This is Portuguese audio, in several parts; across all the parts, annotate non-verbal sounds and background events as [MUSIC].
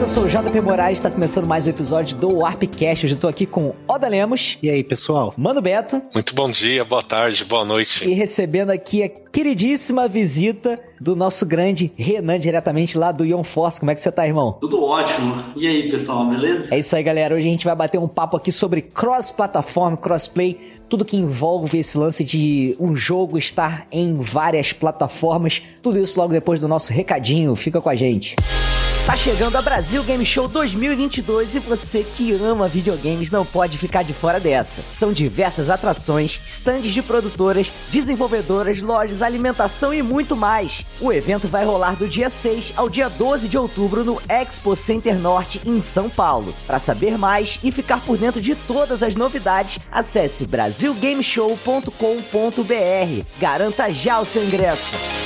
Eu sou o JP Moraes, está começando mais um episódio do Warpcast. Hoje eu tô aqui com Oda Lemos. E aí, pessoal? Mano Beto. Muito bom dia, boa tarde, boa noite. E recebendo aqui a queridíssima visita do nosso grande Renan, diretamente lá do Ion Force. Como é que você tá, irmão? Tudo ótimo. E aí, pessoal, beleza? É isso aí, galera. Hoje a gente vai bater um papo aqui sobre cross-plataforma, crossplay, tudo que envolve esse lance de um jogo estar em várias plataformas. Tudo isso logo depois do nosso recadinho. Fica com a gente. Tá chegando a Brasil Game Show 2022 e você que ama videogames não pode ficar de fora dessa. São diversas atrações, stands de produtoras, desenvolvedoras, lojas, alimentação e muito mais. O evento vai rolar do dia 6 ao dia 12 de outubro no Expo Center Norte em São Paulo. Para saber mais e ficar por dentro de todas as novidades, acesse brasilgameshow.com.br. Garanta já o seu ingresso.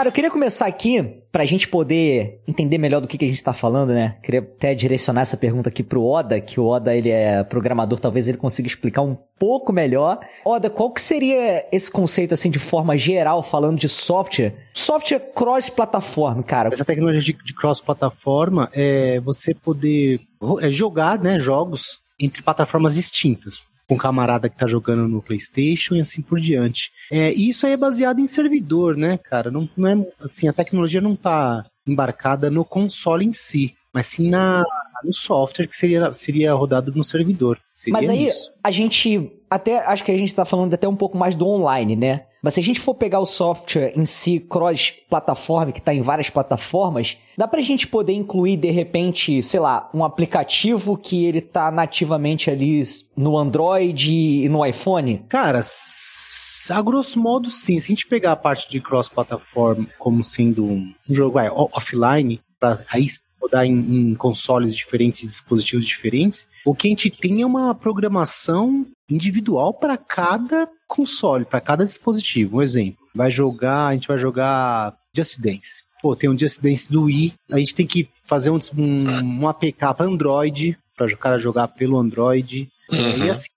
Cara, eu queria começar aqui pra gente poder entender melhor do que, que a gente tá falando, né? Queria até direcionar essa pergunta aqui pro Oda, que o Oda ele é programador, talvez ele consiga explicar um pouco melhor. Oda, qual que seria esse conceito assim de forma geral falando de software? Software cross-plataforma, cara. Essa tecnologia de, cross-plataforma é você poder é jogar, né, jogos entre plataformas distintas com um camarada que tá jogando no PlayStation e assim por diante. É, isso aí é baseado em servidor, né, cara? Não, não é assim, a tecnologia não tá embarcada no console em si, mas sim na, no software que seria, seria rodado no servidor. Seria Mas aí isso. a gente até acho que a gente tá falando até um pouco mais do online, né? Mas se a gente for pegar o software em si cross-plataforma, que tá em várias plataformas, dá pra gente poder incluir de repente, sei lá, um aplicativo que ele tá nativamente ali no Android e no iPhone? Cara, a grosso modo sim. Se a gente pegar a parte de cross-plataforma como sendo um jogo o- offline, pra aí rodar em, em consoles diferentes, dispositivos diferentes, o que a gente tem é uma programação individual para cada console, para cada dispositivo. Um exemplo, vai jogar, a gente vai jogar Just Dance. Pô, tem um Just Dance do Wii, a gente tem que fazer um, um, um APK para Android, para o cara jogar pelo Android. Uhum. E assim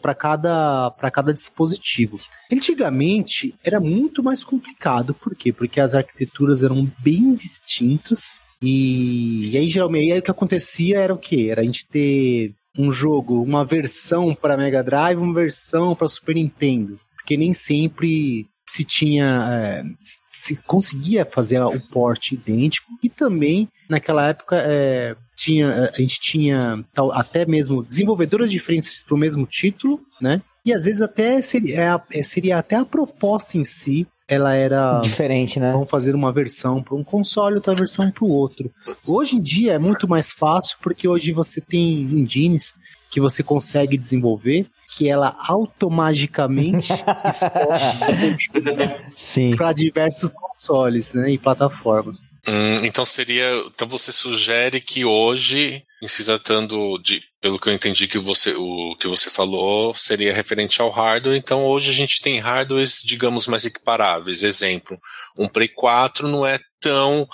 para cada para cada dispositivo. Antigamente era muito mais complicado, por quê? Porque as arquiteturas eram bem distintas e, e aí geralmente aí o que acontecia era o quê? Era a gente ter um jogo, uma versão para Mega Drive, uma versão para Super Nintendo, porque nem sempre se tinha é, se conseguia fazer o port idêntico e também naquela época é, tinha a gente tinha tal, até mesmo desenvolvedoras diferentes para o mesmo título, né? E às vezes até seria, é, seria até a proposta em si ela era Diferente, né? vamos fazer uma versão para um console, outra versão para o outro. Hoje em dia é muito mais fácil porque hoje você tem engines que você consegue desenvolver que ela automaticamente [LAUGHS] exporta Sim. para diversos consoles né, e plataformas. Hum, então seria. Então você sugere que hoje, em se tratando de. Pelo que eu entendi que você, o que você falou, seria referente ao hardware. Então hoje a gente tem hardwares, digamos, mais equiparáveis. Exemplo, um Play 4 não é tão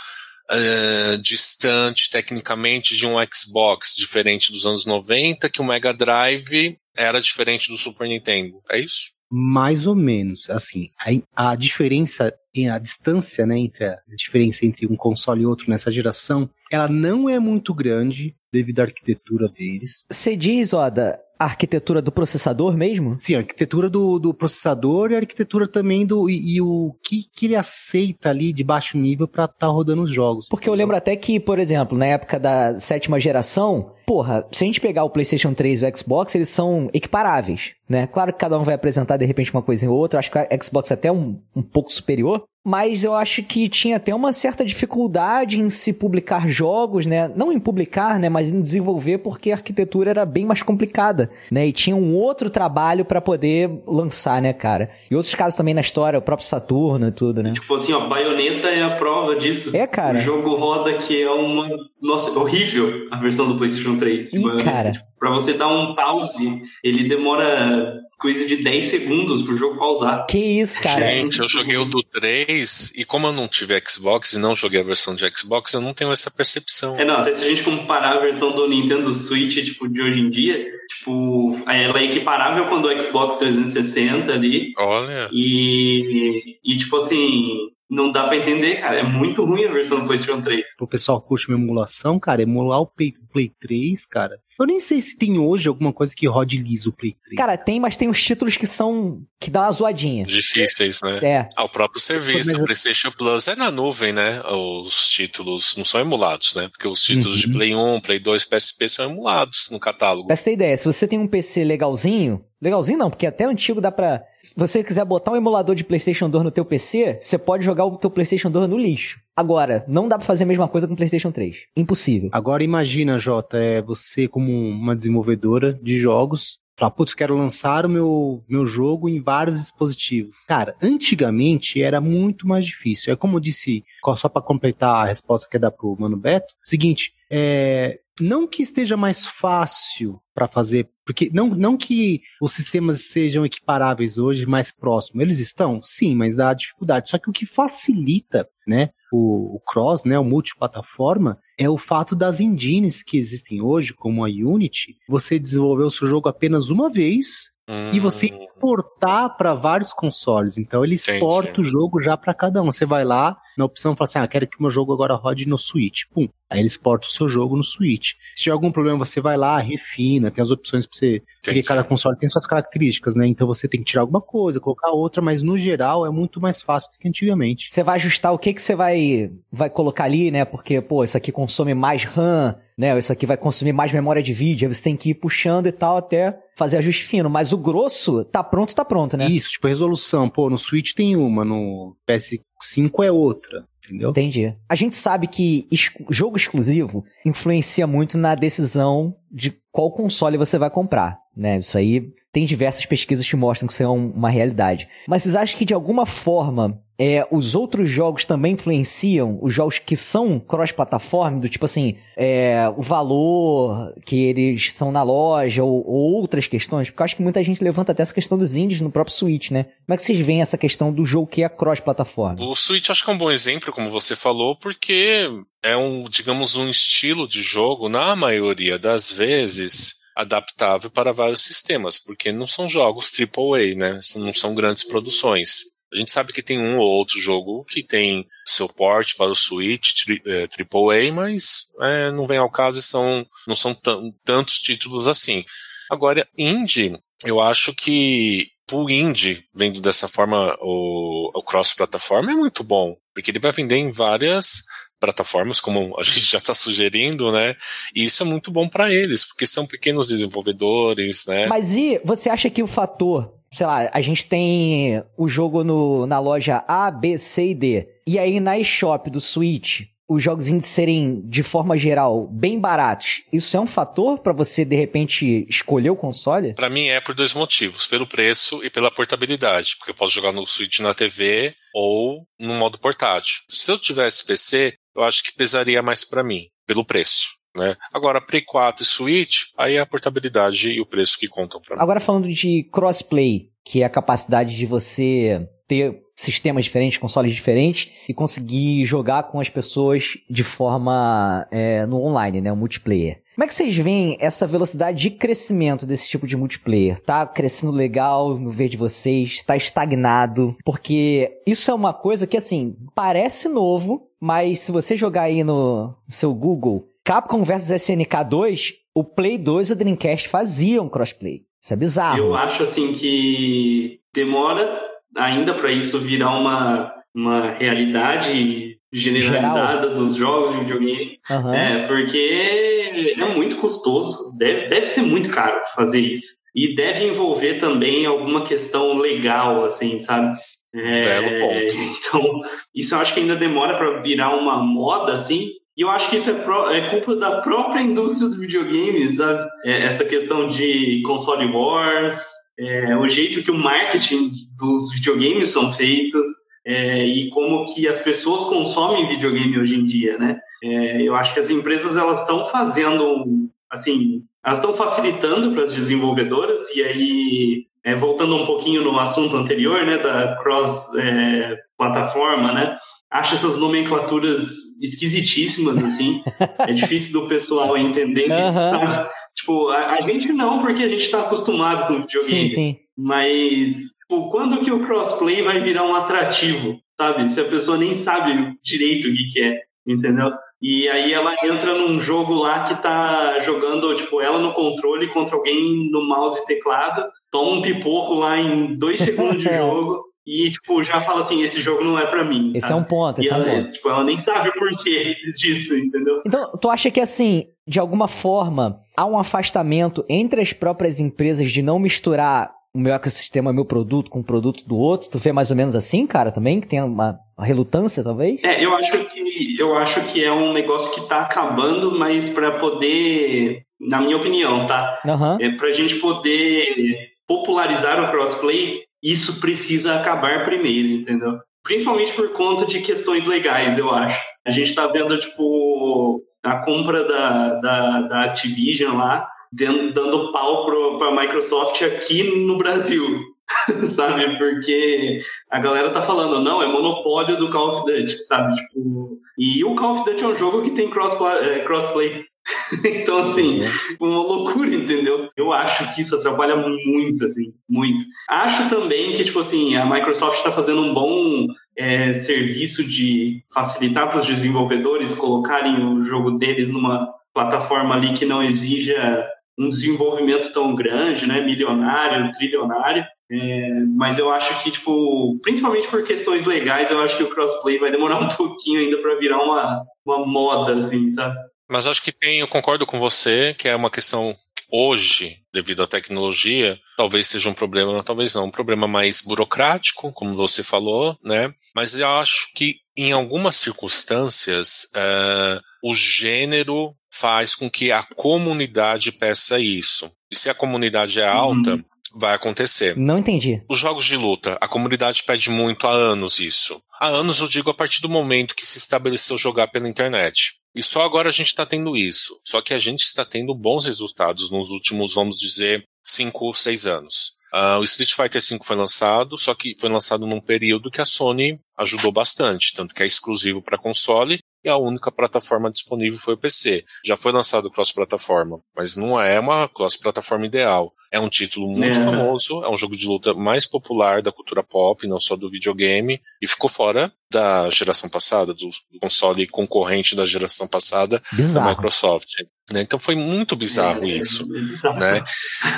eh, distante tecnicamente de um Xbox, diferente dos anos 90, que o Mega Drive era diferente do Super Nintendo. É isso? Mais ou menos, assim, a, a diferença, a distância, né, entre a diferença entre um console e outro nessa geração, ela não é muito grande devido à arquitetura deles. Você diz, Oda, a arquitetura do processador mesmo? Sim, a arquitetura do, do processador e a arquitetura também do e, e o que, que ele aceita ali de baixo nível para estar rodando os jogos. Porque eu lembro até que, por exemplo, na época da sétima geração, porra, se a gente pegar o PlayStation 3 e o Xbox, eles são equiparáveis, né? Claro que cada um vai apresentar de repente uma coisa ou outra, acho que o Xbox é até um, um pouco superior, mas eu acho que tinha até uma certa dificuldade em se publicar jogos, né? Não em publicar, né? Mas em desenvolver, porque a arquitetura era bem mais complicada, né? E tinha um outro trabalho pra poder lançar, né, cara? E outros casos também na história, o próprio Saturno e tudo, né? Tipo assim, ó, Bayonetta é a prova disso. É, cara. O jogo roda que é uma. Nossa, horrível a versão do PlayStation 3. de Ih, Bayonetta. cara. Tipo, Para você dar um pause, ele demora coisa de 10 segundos pro jogo pausar. Que isso, cara? Gente, eu joguei o do 3 e como eu não tive Xbox e não joguei a versão de Xbox, eu não tenho essa percepção. É, não, até se a gente comparar a versão do Nintendo Switch, tipo, de hoje em dia, tipo, ela é equiparável com a do Xbox 360 ali. Olha. E, e tipo assim, não dá pra entender, cara. É muito ruim a versão do PlayStation 3. O pessoal curte uma emulação, cara, emular o Play, Play 3, cara. Eu nem sei se tem hoje alguma coisa que rode liso o Play 3. Cara, tem, mas tem uns títulos que são. que dá uma zoadinha. Difíceis, né? É. Ah, o próprio serviço, Mas o PlayStation Plus é na nuvem, né? Os títulos não são emulados, né? Porque os títulos de Uhum. Play 1, Play 2, PSP são emulados no catálogo. Pra você ter ideia, se você tem um PC legalzinho, legalzinho não, porque até antigo dá pra. Se você quiser botar um emulador de PlayStation 2 no teu PC, você pode jogar o teu PlayStation 2 no lixo. Agora, não dá pra fazer a mesma coisa com o PlayStation 3. Impossível. Agora imagina, Jota, é você como uma desenvolvedora de jogos, falar, putz, quero lançar o meu, meu jogo em vários dispositivos. Cara, antigamente era muito mais difícil. É como eu disse, só pra completar a resposta que é dar pro Mano Beto, seguinte, é, não que esteja mais fácil para fazer, porque não, não que os sistemas sejam equiparáveis hoje, mais próximos. Eles estão? Sim, mas dá dificuldade. Só que o que facilita, né, o, o cross, né, o multiplataforma, é o fato das engines que existem hoje, como a Unity, você desenvolver o seu jogo apenas uma vez e você Hum, exportar para vários consoles. Então ele Entendi. exporta o jogo já para cada um. Você vai lá na opção e fala assim: ah, quero que o meu jogo agora rode no Switch. Pum. Aí ele exporta o seu jogo no Switch. Se tiver algum problema, você vai lá, refina, tem as opções para você. Porque Entendi. cada console tem suas características, né? Então você tem que tirar alguma coisa, colocar outra, mas no geral é muito mais fácil do que antigamente. Você vai ajustar o que que você vai, vai colocar ali, né? Porque, pô, isso aqui consome mais RAM, né? Isso aqui vai consumir mais memória de vídeo. Aí você tem que ir puxando e tal até fazer ajuste fino. Mas o grosso, tá pronto, tá pronto, né? Isso, tipo, resolução. Pô, no Switch tem uma, no PS5 é outra. Entendeu? Entendi. A gente sabe que jogo exclusivo influencia muito na decisão de qual console você vai comprar, né? Isso aí tem diversas pesquisas que mostram que isso é um- uma realidade. Mas vocês acham que de alguma forma é, os outros jogos também influenciam os jogos que são cross-plataforma, do tipo assim, é, o valor que eles são na loja ou, ou outras questões? Porque eu acho que muita gente levanta até essa questão dos indies no próprio Switch, né? Como é que vocês veem essa questão do jogo que é cross-plataforma? O Switch acho que é um bom exemplo, como você falou, porque é um, digamos, um estilo de jogo, na maioria das vezes, adaptável para vários sistemas, porque não são jogos AAA, né? Não são grandes produções. A gente sabe que tem um ou outro jogo que tem seu port para o Switch é, AAA, mas é, não vem ao caso e são, não são tan- tantos títulos assim. Agora, indie, eu acho que o indie, vendo dessa forma o, o cross-plataforma, é muito bom, porque ele vai vender em várias plataformas, como a gente já está sugerindo, né? E isso é muito bom para eles, porque são pequenos desenvolvedores, né? Mas e você acha que o fator, sei lá, a gente tem o jogo no, na loja A, B, C e D. E aí na eShop do Switch, os jogos indie serem, de forma geral, bem baratos. Isso é um fator pra você, de repente, escolher o console? Para mim é por dois motivos, pelo preço e pela portabilidade, porque eu posso jogar no Switch na TV ou no modo portátil. Se eu tivesse PC, eu acho que pesaria mais para mim, pelo preço. Né? Agora, Play 4 e Switch, aí é a portabilidade e o preço que contam para mim. Agora falando de crossplay, que é a capacidade de você ter sistemas diferentes, consoles diferentes e conseguir jogar com as pessoas de forma é, no online, né, o multiplayer. Como é que vocês veem essa velocidade de crescimento desse tipo de multiplayer? Tá crescendo legal no ver de vocês? Tá estagnado? Porque isso é uma coisa que, assim, parece novo, mas se você jogar aí no seu Google Capcom vs SNK 2, o Play 2 e o Dreamcast faziam crossplay. Isso é bizarro. Eu acho assim que demora ainda para isso virar uma, uma realidade generalizada dos jogos de videogame. Aham. É, porque é muito custoso, deve, deve ser muito caro fazer isso. E deve envolver também alguma questão legal, assim, sabe? É, então, isso eu acho que ainda demora para virar uma moda, assim. E eu acho que isso é, pró- é culpa da própria indústria do videogame, sabe? É, essa questão de console wars, é, o jeito que o marketing dos videogames são feitos é, e como que as pessoas consomem videogame hoje em dia, né? É, eu acho que as empresas elas estão fazendo, assim, elas estão facilitando para as desenvolvedoras, e aí, é, voltando um pouquinho no assunto anterior, né, da cross-plataforma, é, né, acho essas nomenclaturas esquisitíssimas, assim. é difícil do pessoal entender. Uhum. Tipo, a, a, gente não, porque a gente está acostumado com videogame. Sim, sim. Mas, tipo, quando que o crossplay vai virar um atrativo, sabe? Se a pessoa nem sabe direito o que, que é, entendeu? E aí ela entra num jogo lá que tá jogando, tipo, ela no controle contra alguém no mouse e teclado, toma um pipoco lá em dois segundos de [LAUGHS] jogo e, tipo, já fala assim, esse jogo não é para mim. Esse é um ponto, esse e é um ponto. Tipo, ela nem sabe o porquê disso, entendeu? Então, tu acha que, assim, de alguma forma, há um afastamento entre as próprias empresas de não misturar o meu ecossistema, meu produto com o produto do outro? Tu vê mais ou menos assim, cara, também? Que tem uma, uma relutância, talvez? É, eu acho que, eu acho que é um negócio que tá acabando, mas para poder, na minha opinião, tá? Uhum. É pra gente poder popularizar o crossplay, isso precisa acabar primeiro, entendeu? Principalmente por conta de questões legais, eu acho. A gente está vendo, tipo, a compra da, da, da Activision lá, dando pau para a Microsoft aqui no Brasil, [LAUGHS] sabe? Porque a galera tá falando, não, é monopólio do Call of Duty, sabe? Tipo, e o Call of Duty é um jogo que tem crossplay. É, crossplay. [LAUGHS] então, assim, uma loucura, entendeu? Eu acho que isso atrapalha muito, assim, muito. Acho também que, tipo assim, a Microsoft está fazendo um bom é, serviço de facilitar para os desenvolvedores colocarem o jogo deles numa plataforma ali que não exija um desenvolvimento tão grande, né, milionário, trilionário. É, mas eu acho que, tipo, principalmente por questões legais, eu acho que o crossplay vai demorar [LAUGHS] um pouquinho ainda para virar uma, uma moda, assim, sabe? Mas acho que tem, eu concordo com você, que é uma questão hoje, devido à tecnologia, talvez seja um problema, talvez não, um problema mais burocrático, como você falou, né? Mas eu acho que em algumas circunstâncias uh, o gênero faz com que a comunidade peça isso. E se a comunidade é alta, uhum. vai acontecer. Não entendi. Os jogos de luta, a comunidade pede muito há anos isso. Há anos eu digo a partir do momento que se estabeleceu jogar pela internet. E só agora a gente está tendo isso. Só que a gente está tendo bons resultados nos últimos, vamos dizer, 5 ou 6 anos. Uh, o Street Fighter V foi lançado, só que foi lançado num período que a Sony ajudou bastante, tanto que é exclusivo para console e a única plataforma disponível foi o PC. Já foi lançado cross-plataforma, mas não é uma cross-plataforma ideal. É um título muito é. famoso, é um jogo de luta mais popular da cultura pop, não só do videogame, e ficou fora da geração passada, do, console concorrente da geração passada bizarro. da Microsoft. Né? Então foi muito bizarro é, isso. É né?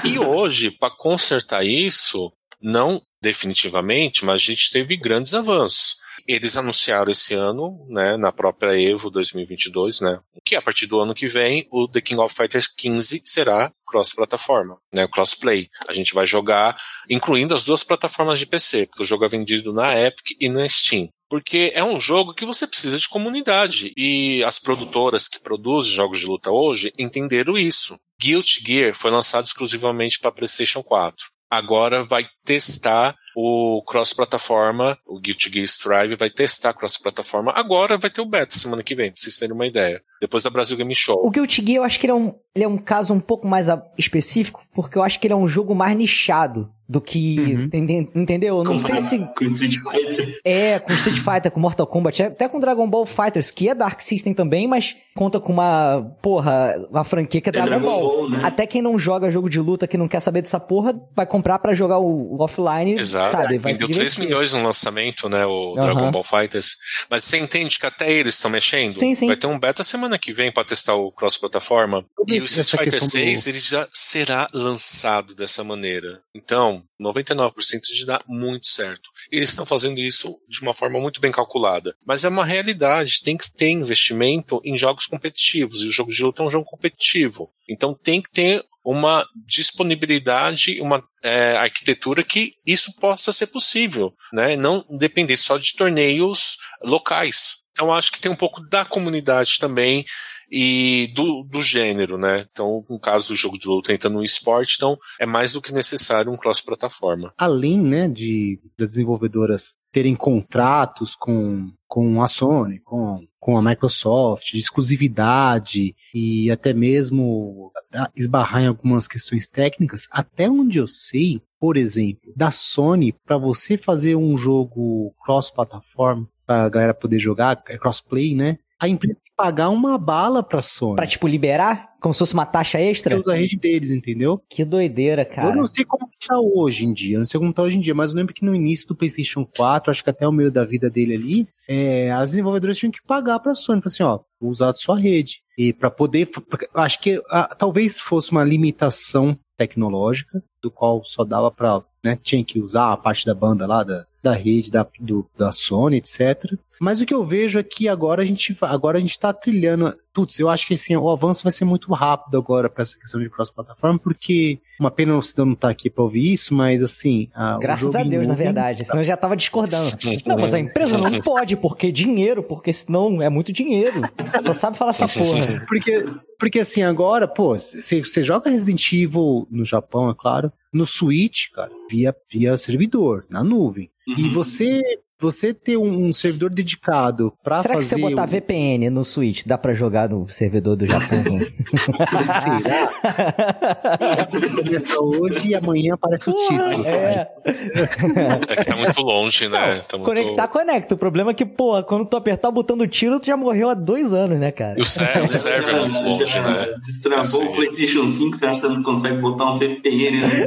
E hoje, para consertar isso, não definitivamente, mas a gente teve grandes avanços. Eles anunciaram esse ano, né, na própria Evo 2022, né, que a partir do ano que vem o The King of Fighters 15 será cross-plataforma, né, crossplay. A gente vai jogar, incluindo as duas plataformas de PC, porque o jogo é vendido na Epic e na Steam. Porque é um jogo que você precisa de comunidade. E as produtoras que produzem jogos de luta hoje entenderam isso. Guilty Gear foi lançado exclusivamente para PlayStation 4 agora vai testar o cross-plataforma, o Guilty Gear Strive vai testar cross-plataforma. Agora vai ter o beta semana que vem, pra vocês terem uma ideia. Depois da Brasil Game Show. O Guilty Gear eu acho que ele é um, ele é um caso um pouco mais específico, porque eu acho que ele é um jogo mais nichado do que. Uhum. Entendeu? Não com, sei se. Com Street Fighter. É, com Street Fighter, com Mortal Kombat, até com Dragon Ball Fighters, que é Dark System também, mas conta com uma. Porra, uma franquia que é, é Dragon, Dragon, Ball. Ball né? Até quem não joga jogo de luta, que não quer saber dessa porra, vai comprar para jogar o, o, offline, Exato. sabe? Vai Vendeu 3 milhões no lançamento, né? O uhum. Dragon Ball Fighters. Mas você entende que até eles estão mexendo? Sim, sim. Vai ter um beta semana que vem para testar o cross-plataforma. E o Street Fighter 6 do... ele já será lançado dessa maneira. Então, 99% de dar muito certo. Eles estão fazendo isso de uma forma muito bem calculada. Mas é uma realidade. Tem que ter investimento em jogos competitivos. E o jogo de luta é um jogo competitivo. Então tem que ter uma disponibilidade, uma é, arquitetura que isso possa ser possível, né? Não depender só de torneios locais. Então acho que tem um pouco da comunidade também e do, do gênero, né? Então, no caso do jogo de luta entra no esporte, então é mais do que necessário um cross-plataforma. Além, né, de das desenvolvedoras terem contratos com, com a Sony, com, com a Microsoft, de exclusividade e até mesmo esbarrar em algumas questões técnicas, até onde eu sei, por exemplo, da Sony, para você fazer um jogo cross-plataforma, para a galera poder jogar, é crossplay, né? A empresa pagar uma bala pra Sony. Pra, tipo, liberar? Como se fosse uma taxa extra? Usa a rede deles, entendeu? Que doideira, cara. Eu não sei como tá hoje em dia, eu não sei como tá hoje em dia, mas eu lembro que no início do PlayStation 4, acho que até o meio da vida dele ali, é, as desenvolvedoras tinham que pagar pra Sony. Assim, ó, vou usar a sua rede. E para poder, acho que a, talvez fosse uma limitação tecnológica, do qual só dava pra, né, tinha que usar a parte da banda lá, da, da rede da, do, da Sony, etc. Mas o que eu vejo é que agora a gente agora a gente está trilhando. Putz, eu acho que assim, o avanço vai ser muito rápido agora para essa questão de cross-plataforma, porque uma pena o Cidão não estar tá aqui para ouvir isso, mas assim. A, Graças a Deus, na verdade, senão eu já tava discordando. não, mas a empresa não pode, porque dinheiro, porque senão é muito dinheiro. Só sabe falar essa porra. Porque, porque assim, agora, pô, você joga Resident Evil no Japão, é claro, no Switch, cara, via, via servidor, na nuvem. Uhum. E você você ter um, um servidor dedicado para fazer... Será que se você botar o... VPN no Switch, dá para jogar no servidor do Japão? [LAUGHS] [LAUGHS] Será? Começa hoje e amanhã aparece o título. É. é que tá muito longe, né? Tá muito... Conectar, conecta. O problema é que, pô, quando tu apertar o botão do tiro, tu já morreu há dois anos, né, cara? E o server, o server é muito longe, né? Destravou assim. o PlayStation 5, você acha que não consegue botar um VPN, né? [LAUGHS]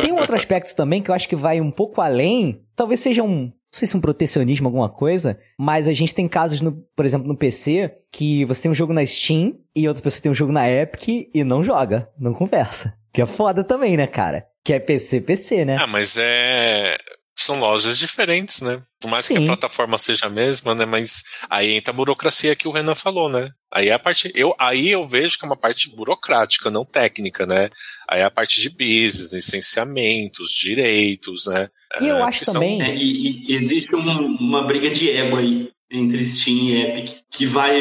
Tem um outro aspecto também que eu acho que vai um pouco além, talvez seja um, não sei se um protecionismo, alguma coisa, mas a gente tem casos, no, por exemplo, no PC, que você tem um jogo na Steam e outra pessoa tem um jogo na Epic e não joga, não conversa. Que é foda também, né, cara? Que é PC, PC, né? Ah, mas é são lojas diferentes, né? Por mais Sim. que a plataforma seja a mesma, né? Mas aí entra a burocracia que o Renan falou, né? Aí é a parte, eu, aí eu vejo que é uma parte burocrática, não técnica, né? Aí é a parte de business, licenciamentos, direitos, né? E eu é, acho também. São... É, e, e, existe uma, uma briga de ego aí entre Steam e Epic que vai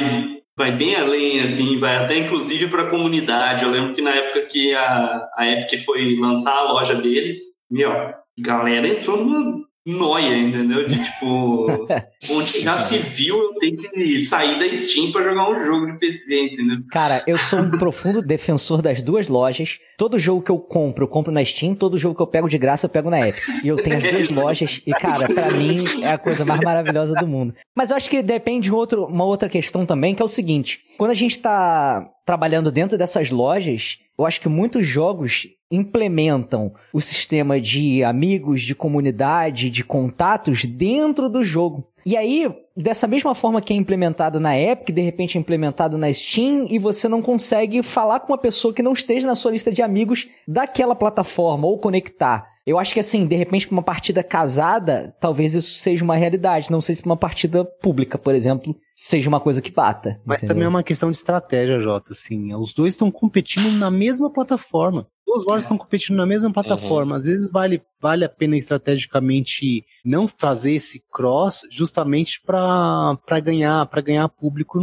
vai bem além, assim, vai até inclusive para a comunidade. Eu lembro que na época que a, a Epic foi lançar a loja deles, meu, galera entrou numa noia, entendeu? De tipo, [LAUGHS] onde já se viu eu tenho que sair da Steam para jogar um jogo de PC, entendeu? Cara, eu sou um profundo defensor das duas lojas. Todo jogo que eu compro, eu compro na Steam, todo jogo que eu pego de graça, eu pego na Epic. E eu tenho as duas [LAUGHS] lojas e, cara, para mim é a coisa mais maravilhosa do mundo. Mas eu acho que depende de outro, uma outra questão também, que é o seguinte: quando a gente tá trabalhando dentro dessas lojas, eu acho que muitos jogos implementam o sistema de amigos, de comunidade, de contatos dentro do jogo. E aí, dessa mesma forma que é implementado na Epic, de repente é implementado na Steam, e você não consegue falar com uma pessoa que não esteja na sua lista de amigos daquela plataforma ou conectar. Eu acho que assim, de repente, para uma partida casada, talvez isso seja uma realidade. Não sei se para uma partida pública, por exemplo, seja uma coisa que bata. Mas entendeu? também é uma questão de estratégia, Jota. Assim, os dois estão competindo na mesma plataforma. Duas lojas estão competindo na mesma plataforma. Uhum. Às vezes vale, vale a pena estrategicamente não fazer esse cross, justamente para ganhar para ganhar público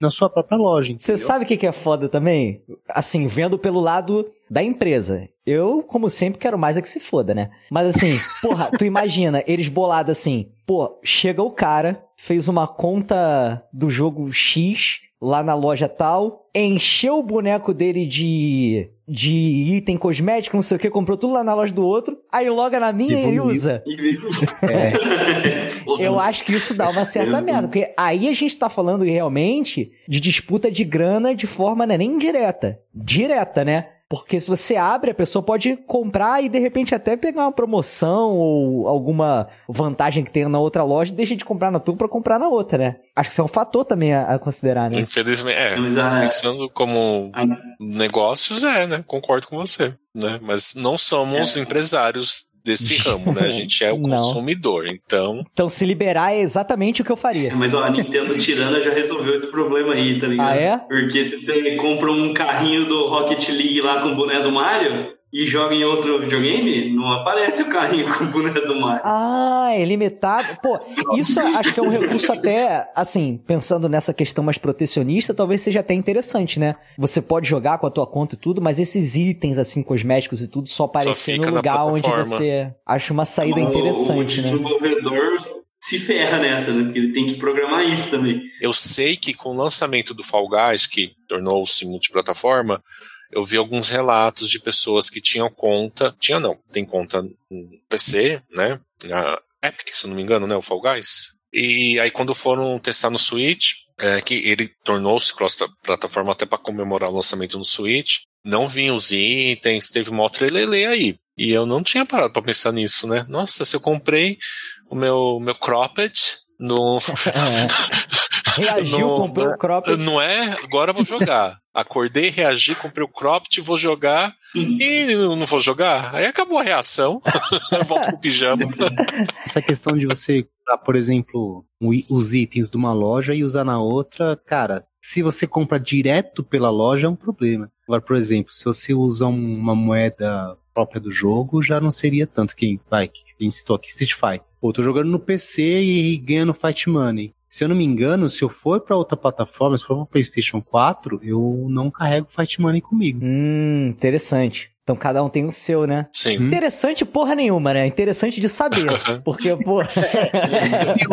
na sua própria loja. Você sabe o que, que é foda também? Assim, vendo pelo lado da empresa. Eu, como sempre, quero mais é que se foda, né? Mas assim, [LAUGHS] porra, tu imagina eles bolados assim, pô, chega o cara, fez uma conta do jogo X lá na loja tal, encheu o boneco dele de de item cosmético, não sei o que, comprou tudo lá na loja do outro, aí loga na minha e usa. [LAUGHS] é. [LAUGHS] Eu acho que isso dá uma certa merda, porque aí a gente tá falando realmente de disputa de grana de forma né, nem indireta, direta, né? Porque se você abre, a pessoa pode comprar e de repente até pegar uma promoção ou alguma vantagem que tenha na outra loja e deixa de comprar na tua para comprar na outra, né? Acho que isso é um fator também a, a considerar, né? Infelizmente, é. Pensando como negócios, é, né? Concordo com você, né? Mas não somos é. empresários desse ramo, né? A [LAUGHS] gente é o consumidor, então. Então, se liberar é exatamente o que eu faria. Mas ó, a Nintendo Tirana já resolveu esse problema aí, tá ligado? Ah, é? Porque se você compra um carrinho do Rocket League lá com o boné do Mario, e joga em outro videogame, não aparece o carrinho com o boneco do Mario. Ah, é limitado. Pô, isso acho que é um recurso até, assim, pensando nessa questão mais protecionista, talvez seja até interessante, né? Você pode jogar com a tua conta e tudo, mas esses itens, assim, cosméticos e tudo, só aparecer só no lugar onde você acha uma saída interessante, o, né? O desenvolvedor se ferra nessa, né? Porque ele tem que programar isso também. Eu sei que com o lançamento do Fall Guys, que tornou-se multiplataforma, eu vi alguns relatos de pessoas que tinham conta, tinha não, tem conta no PC, né? Na Epic, se não me engano, né? O Fall Guys. E aí quando foram testar no Switch, é, que ele tornou-se cross-plataforma até para comemorar o lançamento no Switch, não vinham os itens, teve uma outra lele aí. E eu não tinha parado para pensar nisso, né? Nossa, se eu comprei o meu, meu cropped no. [LAUGHS] [LAUGHS] Reagiu, no, comprou o cropped. Não é? Agora eu vou jogar. Acordei, reagi, comprei o cropped, vou jogar e não vou jogar. Aí acabou a reação. [LAUGHS] Volto pro pijama. Essa questão de você, por exemplo, os itens de uma loja e usar na outra, cara, se você compra direto pela loja é um problema. Agora, por exemplo, se você usa uma moeda própria do jogo, já não seria tanto. Quem vai, quem citou aqui Street Fighter. Pô, tô jogando no PC e ganhando Fight Money. Se eu não me engano, se eu for para outra plataforma, se for para PlayStation 4, eu não carrego Fight Money comigo. Hum, interessante. Então cada um tem o seu, né? Sim. Interessante porra nenhuma, né? Interessante de saber. porque, pô.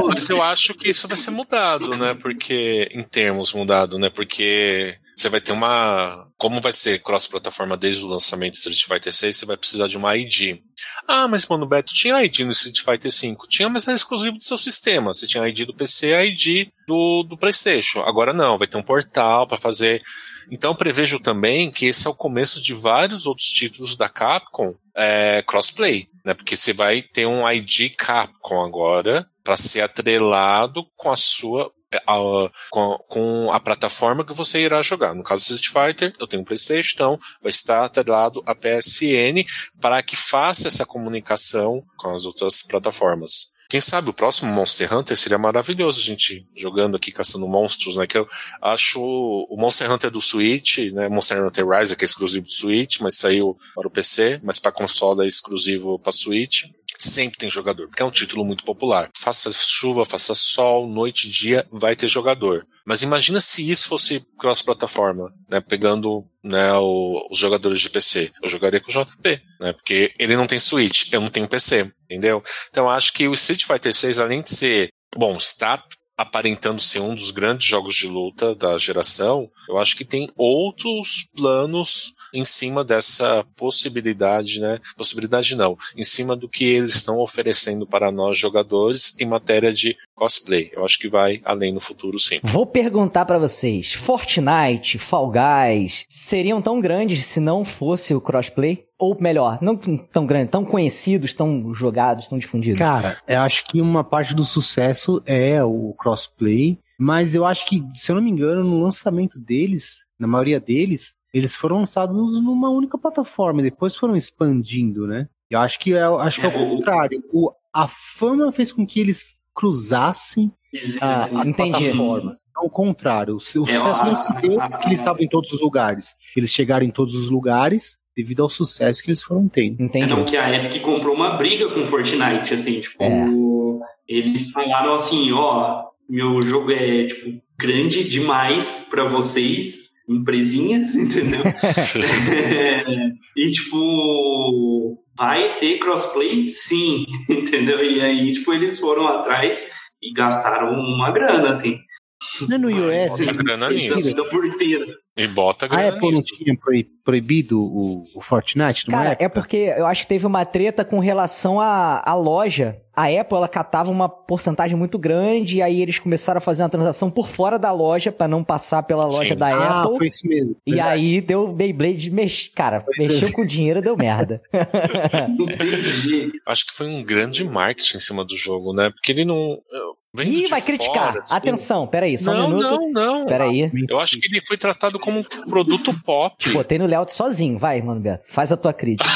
Mas eu acho que isso vai ser mudado, né? Porque. Em termos mudado, né? Porque você vai ter uma. Como vai ser cross-plataforma desde o lançamento do Street Fighter 6, você vai precisar de uma ID. Ah, mas mano, Beto, tinha ID no Street Fighter 5. Tinha, mas era exclusivo do seu sistema. Você tinha ID do PC ID do, do PlayStation. Agora não, vai ter um portal para fazer. Então prevejo também que esse é o começo de vários outros títulos da Capcom é, crossplay, né? Porque você vai ter um ID Capcom agora para ser atrelado com a sua a, com, com, a plataforma que você irá jogar. No caso do Street Fighter, eu tenho um PlayStation, então vai estar atrelado a PSN para que faça essa comunicação com as outras plataformas. Quem sabe o próximo Monster Hunter seria maravilhoso a gente jogando aqui, caçando monstros, né? Que eu acho o Monster Hunter do Switch, né? Monster Hunter Rise, que é exclusivo do Switch, mas saiu para o PC, mas para console é exclusivo para Switch sempre tem jogador, porque é um título muito popular. Faça chuva, faça sol, noite dia, vai ter jogador. Mas imagina se isso fosse cross-plataforma, né? Pegando né, o, os jogadores de PC. Eu jogaria com o JP, né? Porque ele não tem Switch, eu não tenho PC, entendeu? Então acho que o Street Fighter 6, além de ser, bom, está aparentando ser um dos grandes jogos de luta da geração, eu acho que tem outros planos em cima dessa possibilidade, né? Possibilidade não, em cima do que eles estão oferecendo para nós jogadores em matéria de cosplay. Eu acho que vai além no futuro, sim. Vou perguntar para vocês: Fortnite, Fall Guys seriam tão grandes se não fosse o crossplay? Ou melhor, não tão grandes, tão conhecidos, tão jogados, tão difundidos? Cara, eu acho que uma parte do sucesso é o crossplay, mas eu acho que, se eu não me engano, no lançamento deles, na maioria deles, eles foram lançados numa única plataforma, e depois foram expandindo, né? Eu acho que é, acho que é o é, contrário. O, a fama fez com que eles cruzassem a, as Entendi. plataformas. Ao é contrário, o, o sucesso não se deu porque eles estavam em todos os lugares. Eles chegaram em todos os lugares devido ao sucesso que eles foram tendo. Entendi. É, não, que a Epic comprou uma briga com Fortnite, assim, tipo, é. eles falaram assim, ó, meu jogo é, tipo, grande demais para vocês, empresinhas, [LAUGHS] entendeu? [LAUGHS] é, e tipo, vai ter crossplay? Sim, [LAUGHS] entendeu? E aí, tipo, eles foram atrás e gastaram uma grana, assim. Não é no US. Bota grana nisso. E bota grana A Apple não tinha proibido o, o Fortnite? Cara, é porque eu acho que teve uma treta com relação à, à loja a Apple ela catava uma porcentagem muito grande e aí eles começaram a fazer uma transação por fora da loja para não passar pela loja Sim. da ah, Apple. Foi isso mesmo. E verdade. aí deu Beyblade, mex... cara, foi mexeu mesmo. com o dinheiro, deu merda. [LAUGHS] [LAUGHS] Acho que foi um grande marketing em cima do jogo, né? Porque ele não Ih, vai criticar. Fora, assim. Atenção, peraí, só não, um minuto. Não, não, Peraí. Eu acho que ele foi tratado como um produto pop. Botei no layout sozinho. Vai, mano Beto. Faz a tua crítica.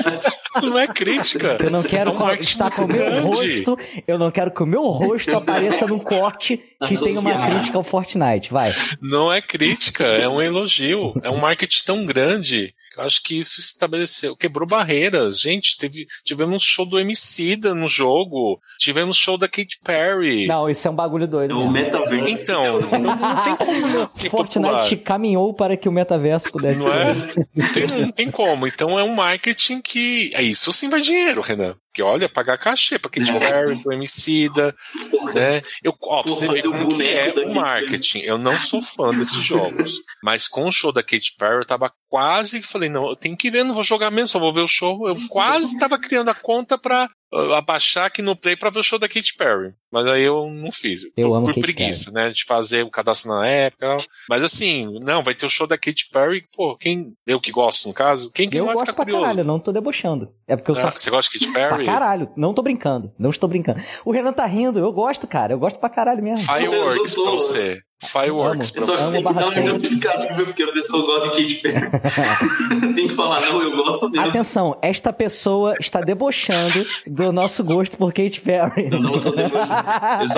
[LAUGHS] não é crítica. Eu não quero é um estar com o meu rosto. Eu não quero que o meu rosto apareça num corte que tem uma crítica ao Fortnite, vai. Não é crítica, é um elogio. É um marketing tão grande acho que isso estabeleceu, quebrou barreiras. Gente, teve, tivemos show do Emicida no jogo, tivemos show da Katy Perry. Não, isso é um bagulho doido. É o metaverso. Então, não, não tem como. [LAUGHS] Fortnite popular. caminhou para que o metaverso pudesse. Não é? Não tem, não tem como. Então é um marketing que. É isso sim vai dinheiro, Renan. Que olha, pagar cachê pra Katy é. Perry, pro Emicida, né? Eu, ó, pra você ver como que é o marketing. Eu não sou fã desses jogos. Mas com o show da Katy Perry, eu tava quase falei, não, eu tenho que ver, não vou jogar mesmo, só vou ver o show. Eu quase tava criando a conta pra abaixar aqui no Play pra ver o show da Katy Perry. Mas aí eu não fiz. Eu por, amo por preguiça, Perry. né? De fazer o cadastro na época. Mas assim, não, vai ter o show da Katy Perry. Pô, quem. Eu que gosto, no caso, quem que eu vai gosto ficar pra curioso? caralho, eu não tô debochando. É porque eu ah, só. Você gosta de Katy Perry? Pra caralho. Não tô brincando. Não estou brincando. O Renan tá rindo, eu gosto, cara. Eu gosto pra caralho mesmo. Fireworks pra você. Fireworks você. Só tem que dar uma justificativa porque a pessoa gosta de Katy [LAUGHS] Perry. tem que falar, não, eu gosto mesmo. Atenção, esta pessoa está debochando do nosso gosto por Katy Perry. Eu não tô debochando. Eu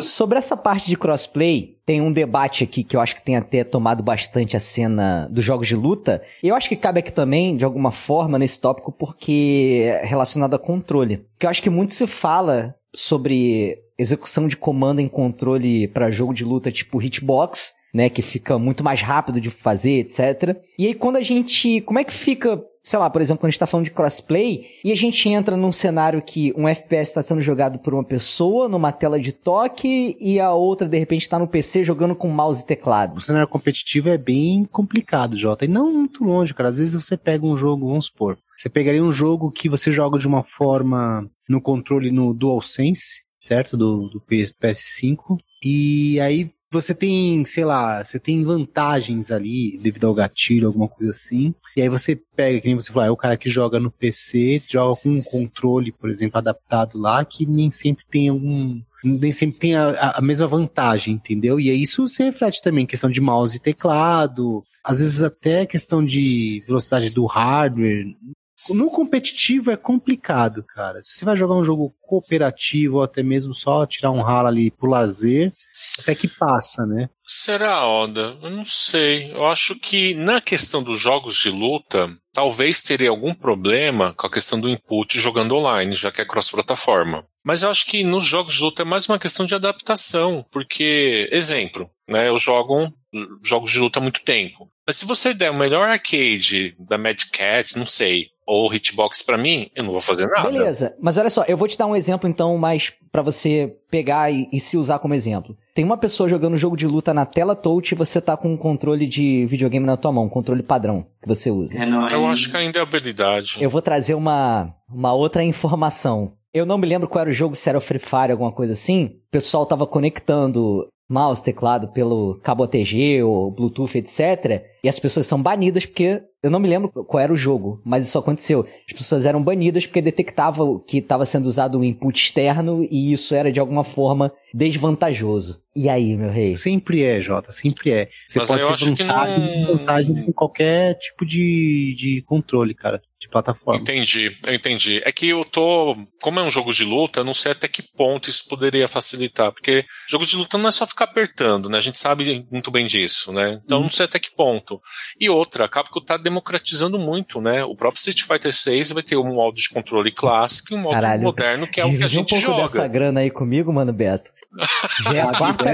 só... Sobre essa parte de crossplay, tem um debate aqui que eu acho que tem até tomado bastante a cena dos jogos de luta. Eu acho que cabe aqui também, de alguma forma, nesse tópico, porque é relacionado a controle. Porque eu acho que muito se fala sobre execução de comando em controle para jogo de luta tipo hitbox, né, que fica muito mais rápido de fazer, etc. E aí quando a gente, como é que fica, sei lá, por exemplo, quando a gente tá falando de crossplay e a gente entra num cenário que um FPS está sendo jogado por uma pessoa numa tela de toque e a outra de repente está no PC jogando com mouse e teclado. O cenário competitivo é bem complicado, Jota, e não muito longe, cara. Às vezes você pega um jogo, vamos supor, você pegaria um jogo que você joga de uma forma no controle no DualSense, certo? Do, do PS5. E aí você tem, sei lá, você tem vantagens ali devido ao gatilho, alguma coisa assim. E aí você pega, que nem você falou, é o cara que joga no PC, joga com um controle, por exemplo, adaptado lá, que nem sempre tem algum. Nem sempre tem a, a mesma vantagem, entendeu? E aí isso se reflete também questão de mouse e teclado, às vezes até questão de velocidade do hardware. No competitivo é complicado, cara. Se você vai jogar um jogo cooperativo ou até mesmo só tirar um ralo ali pro lazer, até que passa, né? Será, Oda? Eu não sei. Eu acho que na questão dos jogos de luta, talvez teria algum problema com a questão do input jogando online, já que é cross-plataforma. Mas eu acho que nos jogos de luta é mais uma questão de adaptação, porque, exemplo, né, eu jogo jogos de luta há muito tempo. Mas se você der o melhor arcade da Mad Cat, não sei, ou hitbox para mim, eu não vou fazer nada. Beleza, mas olha só, eu vou te dar um exemplo então mais para você pegar e, e, se usar como exemplo. Tem uma pessoa jogando jogo de luta na tela touch e você tá com um controle de videogame na tua mão, um controle padrão que você usa. É, eu acho que ainda é habilidade. Eu vou trazer uma, uma outra informação. Eu não me lembro qual era o jogo, se era o Free Fire, alguma coisa assim. O pessoal tava conectando mouse, teclado pelo cabo ATG ou Bluetooth, etc. E as pessoas são banidas porque eu não me lembro qual era o jogo, mas isso aconteceu. As pessoas eram banidas porque detectava que estava sendo usado um input externo e isso era de alguma forma desvantajoso. E aí, meu rei? Sempre é, Jota, sempre é. Você mas pode ter vantagens, não... vantagens em qualquer tipo de, de controle, cara de plataforma. Entendi, eu entendi. É que eu tô. Como é um jogo de luta, eu não sei até que ponto isso poderia facilitar. Porque jogo de luta não é só ficar apertando, né? A gente sabe muito bem disso, né? Então hum. não sei até que ponto. E outra, acaba que tá democratizando muito, né? O próprio Street Fighter 6 vai ter um modo de controle clássico e um modo Caralho, moderno, que é o que a gente um pouco joga. dessa grana aí comigo, mano, Beto. Já é a quarta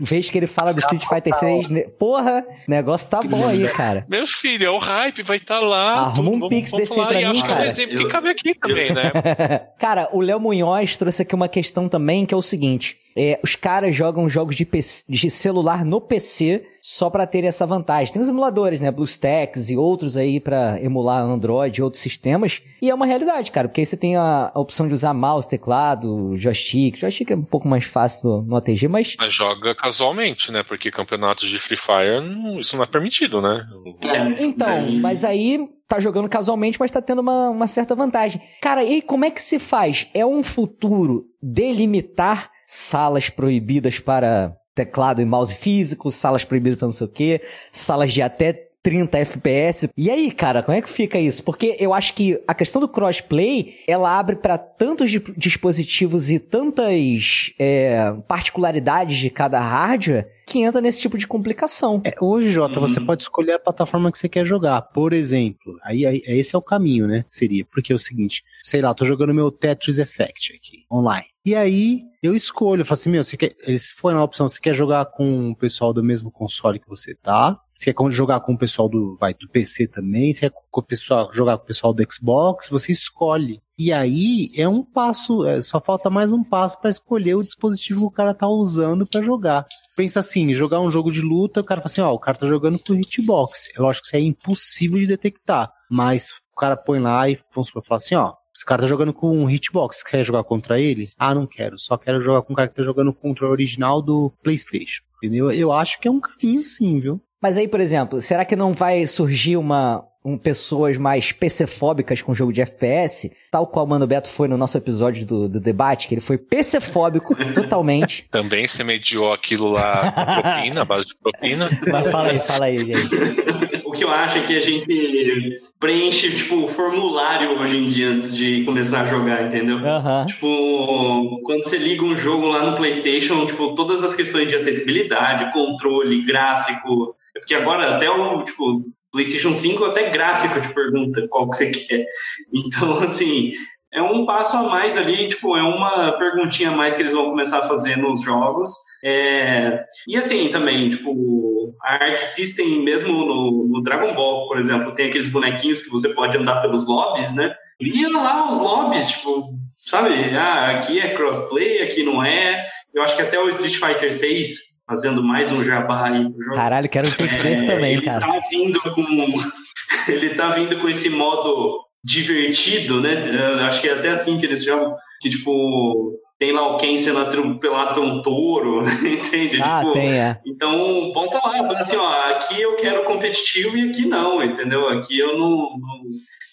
vez que ele fala do Street Fighter 6. Né? Porra, o negócio tá bom aí, cara. Meu filho, é o hype, vai estar tá lá. Arruma um pix desse aí pra mim, cara. É um exemplo que cabe aqui também, né? [LAUGHS] cara, o Léo Munhoz trouxe aqui uma questão também que é o seguinte. É, os caras jogam jogos de, PC, de celular no PC só para ter essa vantagem. Tem os emuladores, né? BlueStacks e outros aí para emular Android e outros sistemas. E é uma realidade, cara, porque aí você tem a, a opção de usar mouse, teclado, joystick. Joystick é um pouco mais fácil no, no ATG, mas. Mas joga casualmente, né? Porque campeonatos de Free Fire, não, isso não é permitido, né? É, então, mas aí tá jogando casualmente, mas tá tendo uma, uma certa vantagem. Cara, e como é que se faz? É um futuro delimitar salas proibidas para teclado e mouse físico, salas proibidas para não sei o quê, salas de até 30 FPS. E aí, cara, como é que fica isso? Porque eu acho que a questão do crossplay, ela abre para tantos dispositivos e tantas é, particularidades de cada hardware que entra nesse tipo de complicação. É, hoje, Jota, uhum. você pode escolher a plataforma que você quer jogar. Por exemplo, aí, aí, esse é o caminho, né? Seria, porque é o seguinte, sei lá, tô jogando meu Tetris Effect aqui, online. E aí, eu escolho, eu falo assim, meu, você quer, se for na opção, você quer jogar com o pessoal do mesmo console que você tá, você quer jogar com o pessoal do, vai, do PC também, você quer com o pessoal, jogar com o pessoal do Xbox, você escolhe. E aí é um passo, é, só falta mais um passo para escolher o dispositivo que o cara tá usando para jogar. Pensa assim, jogar um jogo de luta, o cara fala assim, ó, o cara tá jogando com hitbox. É lógico que isso é impossível de detectar, mas o cara põe lá e vamos supor, fala assim, ó, esse cara tá jogando com um hitbox, quer jogar contra ele? Ah, não quero, só quero jogar com o cara que tá jogando contra o original do PlayStation. Entendeu? Eu acho que é um caminho sim, viu? Mas aí, por exemplo, será que não vai surgir uma, um, pessoas mais PC-fóbicas com jogo de FPS, tal qual o Mano Beto foi no nosso episódio do, do debate, que ele foi PC-fóbico [LAUGHS] totalmente. Também você mediou aquilo lá com propina, a base de propina. Mas fala aí, fala aí, gente. O que eu acho é que a gente preenche, tipo, formulário hoje em dia antes de começar a jogar, entendeu? Uhum. Tipo, quando você liga um jogo lá no PlayStation, tipo, todas as questões de acessibilidade, controle, gráfico, porque agora até o, tipo, PlayStation 5 até gráfico te pergunta qual que você quer. Então, [LAUGHS] assim, é um passo a mais ali, tipo, é uma perguntinha a mais que eles vão começar a fazer nos jogos. É... E assim, também, tipo, a Arc System, mesmo no, no, Dragon Ball, por exemplo, tem aqueles bonequinhos que você pode andar pelos lobbies, né? E lá os lobbies, tipo, sabe? Ah, aqui é crossplay, aqui não é. Eu acho que até o Street Fighter 6 fazendo mais um jabá aí pro jogo. Caralho, quero um Pix é, desse também, ele cara. Tá vindo com, [LAUGHS] ele tá vindo com esse modo divertido, né? Eu acho que é até assim que eles chamam, que tipo, tem lá o Ken sendo atropelado por um touro, [LAUGHS] entende? Ah, tipo, tem, é. Então, ponta lá, fala assim, ó, aqui eu quero competitivo e aqui não, entendeu? Aqui eu não, não,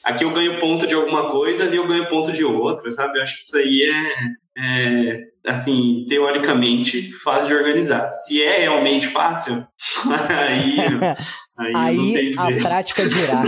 Aqui eu ganho ponto de alguma coisa, ali eu ganho ponto de outra, sabe? Eu acho que isso aí é, é assim, teoricamente, fácil de organizar. Se é realmente fácil, [LAUGHS] aí. Aí, aí a prática dirá.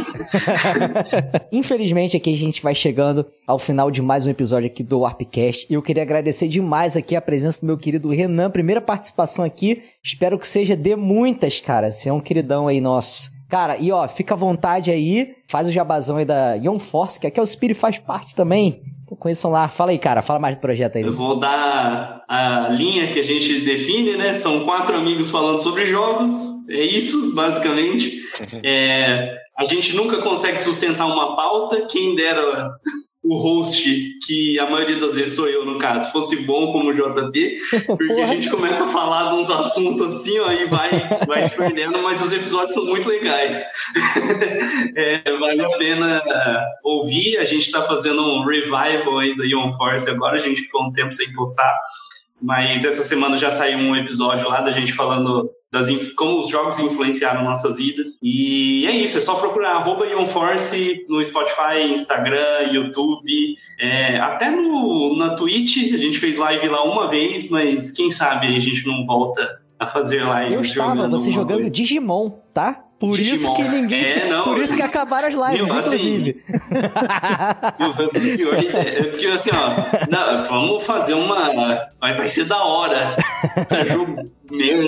[LAUGHS] Infelizmente, aqui a gente vai chegando ao final de mais um episódio aqui do Warpcast. E eu queria agradecer demais aqui a presença do meu querido Renan. Primeira participação aqui. Espero que seja de muitas, cara. Você é um queridão aí nosso. Cara, e ó, fica à vontade aí, faz o jabazão aí da Young Force, que aqui é o Spirit faz parte também. Conheçam lá. Fala aí, cara. Fala mais do projeto aí. Eu vou dar a linha que a gente define, né? São quatro amigos falando sobre jogos. É isso, basicamente. [LAUGHS] É, a gente nunca consegue sustentar uma pauta. Quem dera o host, que a maioria das vezes sou eu, no caso, fosse bom como JP, [LAUGHS] porque a gente começa a falar de uns assuntos assim, ó, e vai, vai se perdendo, mas os episódios são muito legais. [LAUGHS] é, vale a pena ouvir. A gente está fazendo um revival aí da Young Force agora, a gente ficou um tempo sem postar, mas essa semana já saiu um episódio lá da gente falando das, como os jogos influenciaram nossas vidas. E é isso, é só procurar arroba Force no Spotify, Instagram, YouTube, é, até no, na Twitch, a gente fez live lá uma vez, mas quem sabe a gente não volta a fazer live. Eu estava, você jogando coisa. Digimon, tá? Por Digimon. isso que ninguém. É, não, por isso que acabaram as lives, Meu, assim, inclusive. [LAUGHS] Assim, é porque assim, ó, não, vamos fazer uma. Vai, vai ser da hora. [LAUGHS] jogo meu,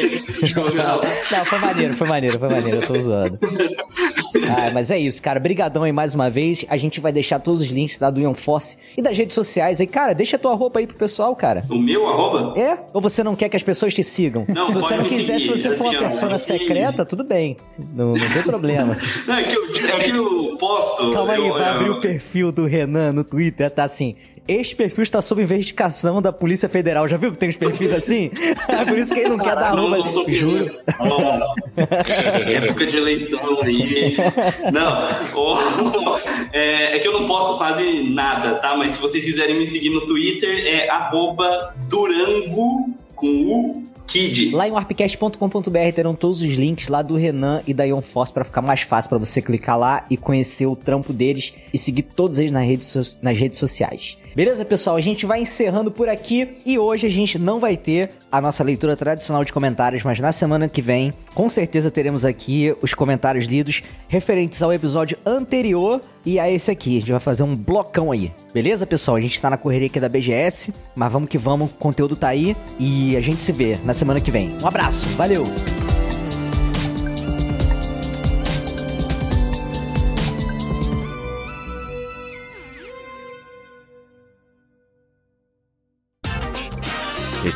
Não, foi maneiro, foi maneiro, foi maneiro, eu tô zoando. Ah, mas é isso, cara. Brigadão aí mais uma vez. A gente vai deixar todos os links lá do Ion Force e das redes sociais aí. Cara, deixa a tua roupa aí pro pessoal, cara. O meu arroba? É? Ou você não quer que as pessoas te sigam? Não, se você não quiser, seguir. se você for assim, uma persona secreta, tudo bem. Não, não tem problema. Não, é, que eu, é que eu posto. Calma aí, eu, vai eu, abrir o perfil do Renan no Twitter, tá assim. Este perfil está sob investigação da Polícia Federal. Já viu que tem uns perfis assim? [LAUGHS] É por isso que ele não quer dar arroba. Não, não Juro. época de eleição aí. Não, [LAUGHS] é, é, que eu não posto quase nada, tá? Mas se vocês quiserem me seguir no Twitter, é arroba Durango com U Kid. Lá em warpcast.com.br terão todos os links lá do Renan e da Ion Force para ficar mais fácil para você clicar lá e conhecer o trampo deles e seguir todos eles nas redes, nas redes sociais. Beleza, pessoal? A gente vai encerrando por aqui e hoje a gente não vai ter a nossa leitura tradicional de comentários, mas na semana que vem, com certeza teremos aqui os comentários lidos referentes ao episódio anterior e a esse aqui. A gente vai fazer um blocão aí. Beleza, pessoal? A gente tá na correria aqui da BGS, mas vamos que vamos, o conteúdo tá aí e a gente se vê na semana que vem. Um abraço, valeu!